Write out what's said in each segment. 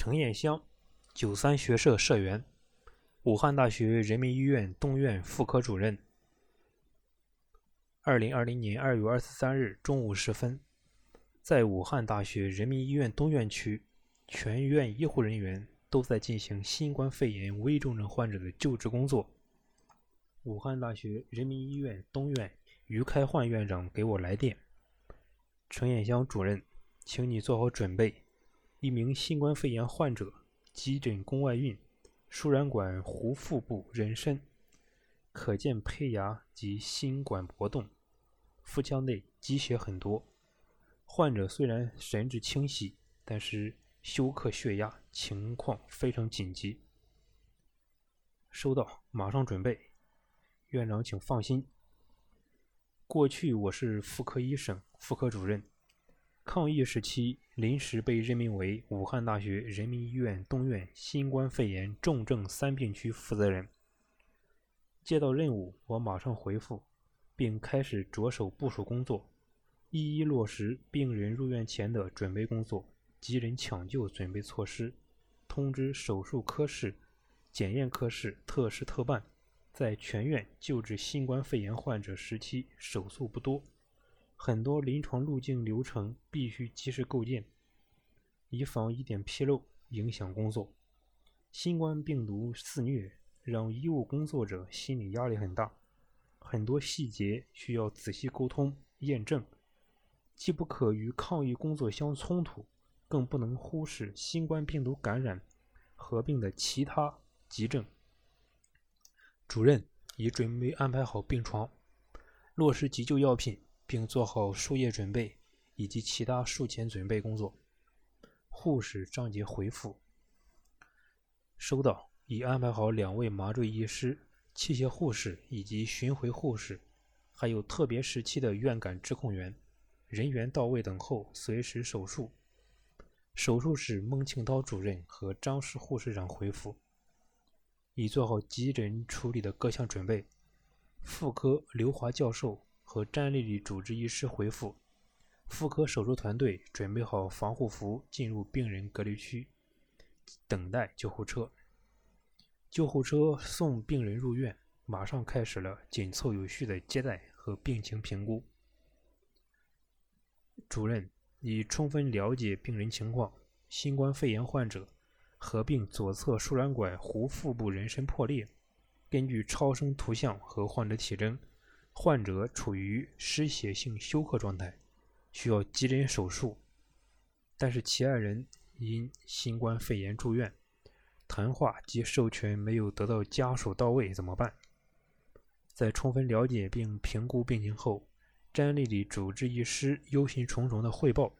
陈彦香，九三学社社员，武汉大学人民医院东院妇科主任。二零二零年二月二十三日中午时分，在武汉大学人民医院东院区，全院医护人员都在进行新冠肺炎危重症患者的救治工作。武汉大学人民医院东院于开焕院长给我来电：“陈彦香主任，请你做好准备。”一名新冠肺炎患者急诊宫外孕，输卵管壶腹部妊娠，可见胚芽及心管搏动，腹腔内积血很多。患者虽然神志清晰，但是休克血压，情况非常紧急。收到，马上准备。院长，请放心。过去我是妇科医生，妇科主任。抗疫时期，临时被任命为武汉大学人民医院东院新冠肺炎重症三病区负责人。接到任务，我马上回复，并开始着手部署工作，一一落实病人入院前的准备工作、急诊抢救准备措施。通知手术科室、检验科室特事特办，在全院救治新冠肺炎患者时期，手术不多。很多临床路径流程必须及时构建，以防一点纰漏影响工作。新冠病毒肆虐，让医务工作者心理压力很大，很多细节需要仔细沟通验证，既不可与抗疫工作相冲突，更不能忽视新冠病毒感染合并的其他急症。主任已准备安排好病床，落实急救药品。并做好输液准备以及其他术前准备工作。护士张杰回复：收到，已安排好两位麻醉医师、器械护士以及巡回护士，还有特别时期的院感指控员，人员到位等候，随时手术。手术室孟庆涛主任和张氏护士长回复：已做好急诊处理的各项准备。妇科刘华教授。和詹丽丽主治医师回复：妇科手术团队准备好防护服，进入病人隔离区，等待救护车。救护车送病人入院，马上开始了紧凑有序的接待和病情评估。主任已充分了解病人情况，新冠肺炎患者合并左侧输卵管壶腹部妊娠破裂，根据超声图像和患者体征。患者处于失血性休克状态，需要急诊手术，但是其爱人因新冠肺炎住院，谈话及授权没有得到家属到位，怎么办？在充分了解并评估病情后，詹丽丽主治医师忧心忡忡的汇报：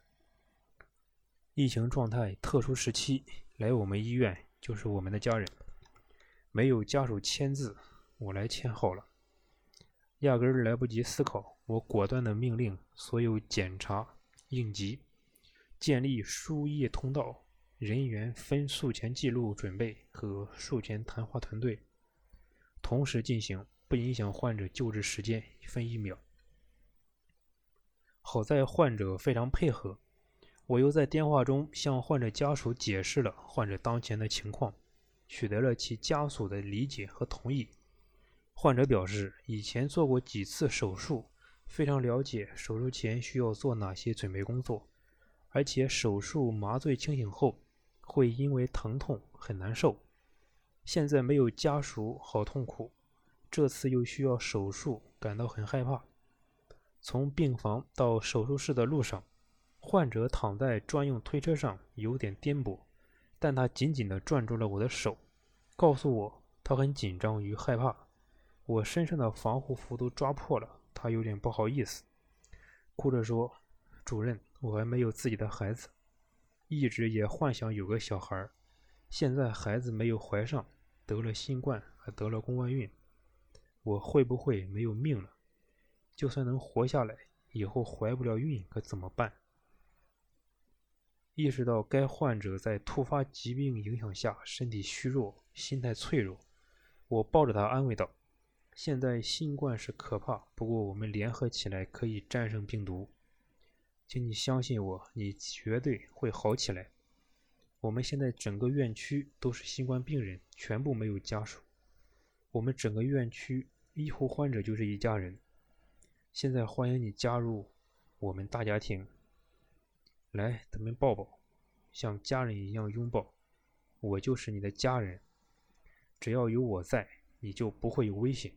疫情状态特殊时期来我们医院就是我们的家人，没有家属签字，我来签好了。压根儿来不及思考，我果断的命令所有检查、应急、建立输液通道、人员分术前记录准备和术前谈话团队同时进行，不影响患者救治时间一分一秒。好在患者非常配合，我又在电话中向患者家属解释了患者当前的情况，取得了其家属的理解和同意。患者表示，以前做过几次手术，非常了解手术前需要做哪些准备工作，而且手术麻醉清醒后会因为疼痛很难受。现在没有家属，好痛苦。这次又需要手术，感到很害怕。从病房到手术室的路上，患者躺在专用推车上，有点颠簸，但他紧紧地攥住了我的手，告诉我他很紧张与害怕。我身上的防护服都抓破了，他有点不好意思，哭着说：“主任，我还没有自己的孩子，一直也幻想有个小孩，现在孩子没有怀上，得了新冠，还得了宫外孕，我会不会没有命了？就算能活下来，以后怀不了孕可怎么办？”意识到该患者在突发疾病影响下身体虚弱、心态脆弱，我抱着他安慰道。现在新冠是可怕，不过我们联合起来可以战胜病毒，请你相信我，你绝对会好起来。我们现在整个院区都是新冠病人，全部没有家属。我们整个院区医护患者就是一家人。现在欢迎你加入我们大家庭，来，咱们抱抱，像家人一样拥抱。我就是你的家人，只要有我在，你就不会有危险。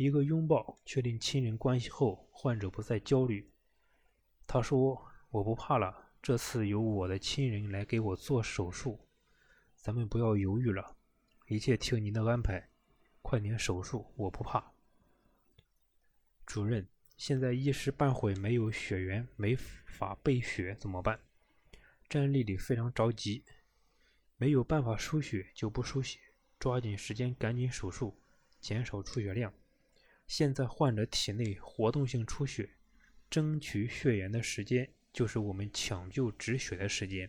一个拥抱确定亲人关系后，患者不再焦虑。他说：“我不怕了。”这次由我的亲人来给我做手术，咱们不要犹豫了，一切听您的安排，快点手术，我不怕。主任，现在一时半会没有血源，没法备血，怎么办？詹丽丽非常着急，没有办法输血就不输血，抓紧时间赶紧手术，减少出血量。现在患者体内活动性出血，争取血源的时间。就是我们抢救止血的时间，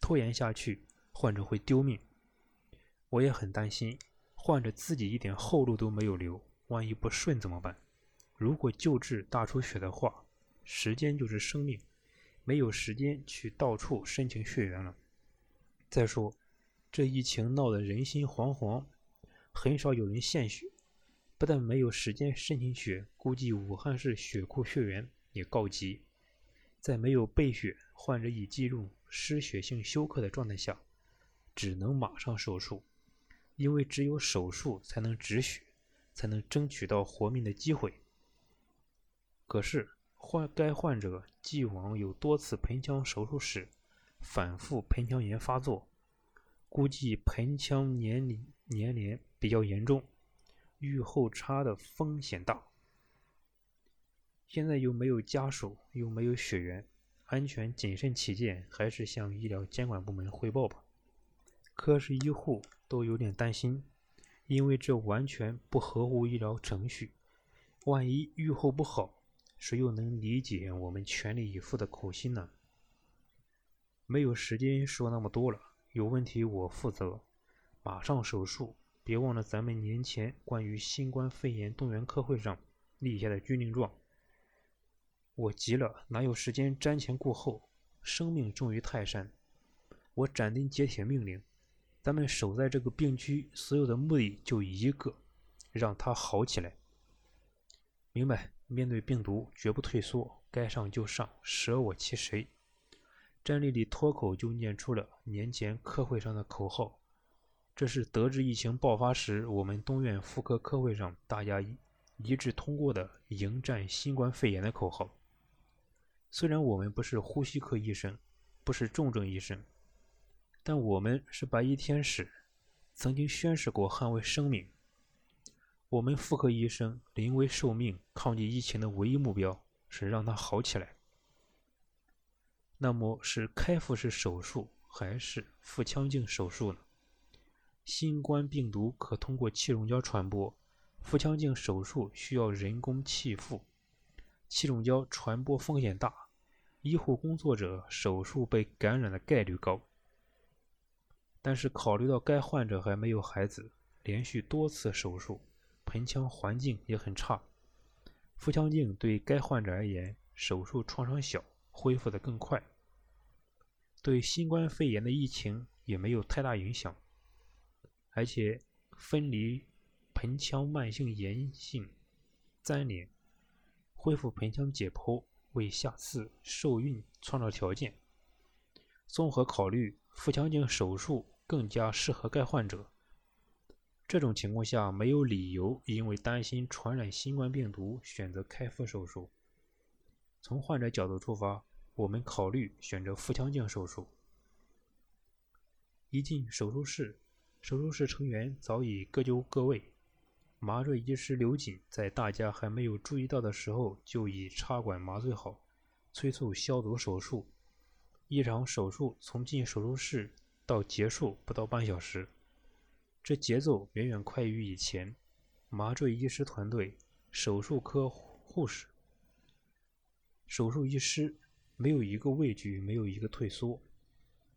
拖延下去，患者会丢命。我也很担心，患者自己一点后路都没有留，万一不顺怎么办？如果救治大出血的话，时间就是生命，没有时间去到处申请血源了。再说，这疫情闹得人心惶惶，很少有人献血，不但没有时间申请血，估计武汉市血库血源也告急。在没有备血、患者已进入失血性休克的状态下，只能马上手术，因为只有手术才能止血，才能争取到活命的机会。可是患该患者既往有多次盆腔手术史，反复盆腔炎发作，估计盆腔粘粘连比较严重，愈后差的风险大。现在又没有家属，又没有血源，安全谨慎起见，还是向医疗监管部门汇报吧。科室医护都有点担心，因为这完全不合乎医疗程序。万一愈后不好，谁又能理解我们全力以赴的苦心呢？没有时间说那么多了，有问题我负责，马上手术。别忘了咱们年前关于新冠肺炎动员科会上立下的军令状。我急了，哪有时间瞻前顾后？生命重于泰山，我斩钉截铁命令：咱们守在这个病区，所有的目的就一个，让它好起来。明白？面对病毒，绝不退缩，该上就上，舍我其谁？詹丽丽脱口就念出了年前科会上的口号，这是得知疫情爆发时，我们东院妇科科会上大家一致通过的迎战新冠肺炎的口号。虽然我们不是呼吸科医生，不是重症医生，但我们是白衣天使，曾经宣誓过捍卫生命。我们妇科医生临危受命抗击疫情的唯一目标是让它好起来。那么是开腹式手术还是腹腔镜手术呢？新冠病毒可通过气溶胶传播，腹腔镜手术需要人工气腹。气溶胶传播风险大，医护工作者手术被感染的概率高。但是考虑到该患者还没有孩子，连续多次手术，盆腔环境也很差，腹腔镜对该患者而言，手术创伤小，恢复的更快，对新冠肺炎的疫情也没有太大影响，而且分离盆腔慢性炎性粘连。恢复盆腔解剖，为下次受孕创造条件。综合考虑，腹腔镜手术更加适合该患者。这种情况下，没有理由因为担心传染新冠病毒选择开腹手术。从患者角度出发，我们考虑选择腹腔镜手术。一进手术室，手术室成员早已各就各位。麻醉医师刘瑾在大家还没有注意到的时候，就已插管麻醉好，催促消毒手术。一场手术从进手术室到结束不到半小时，这节奏远远快于以前。麻醉医师团队、手术科护士、手术医师没有一个畏惧，没有一个退缩，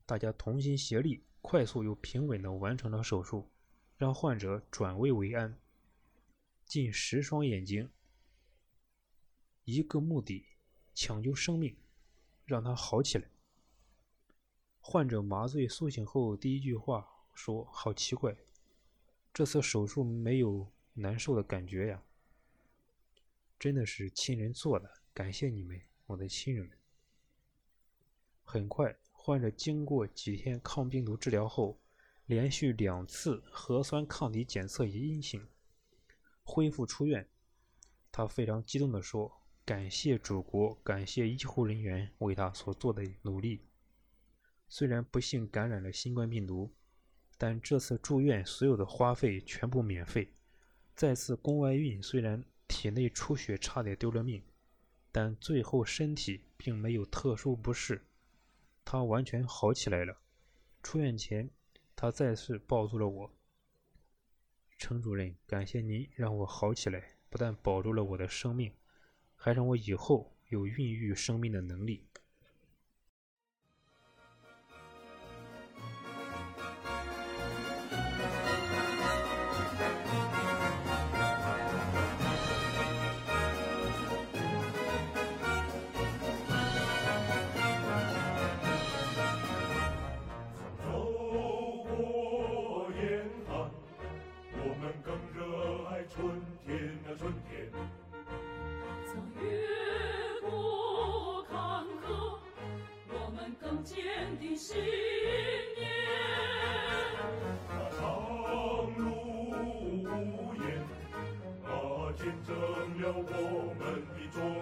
大家同心协力，快速又平稳地完成了手术，让患者转危为安。近十双眼睛，一个目的：抢救生命，让他好起来。患者麻醉苏醒后，第一句话说：“好奇怪，这次手术没有难受的感觉呀。”真的是亲人做的，感谢你们，我的亲人们。很快，患者经过几天抗病毒治疗后，连续两次核酸抗体检测也阴性，恢复出院。他非常激动地说：“感谢祖国，感谢医护人员为他所做的努力。虽然不幸感染了新冠病毒，但这次住院所有的花费全部免费。再次宫外孕虽然……”体内出血，差点丢了命，但最后身体并没有特殊不适，他完全好起来了。出院前，他再次抱住了我。程主任，感谢您让我好起来，不但保住了我的生命，还让我以后有孕育生命的能力。见证了我们的中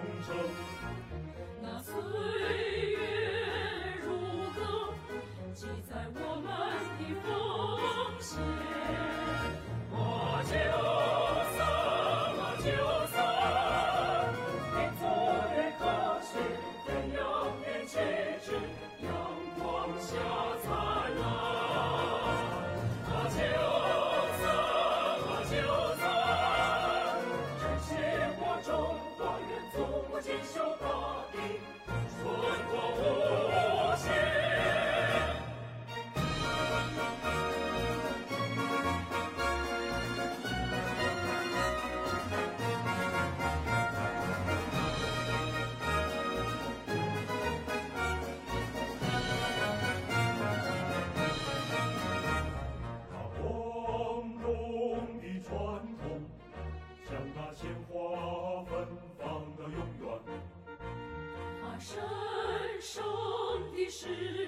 是。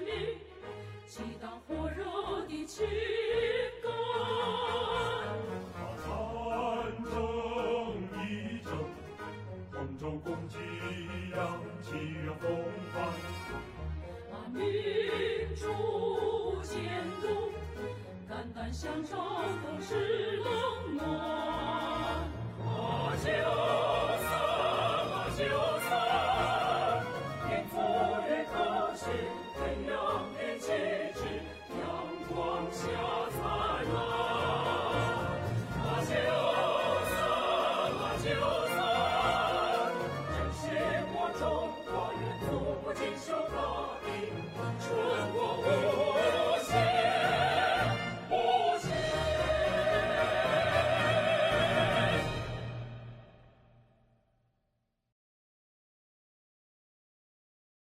下灿烂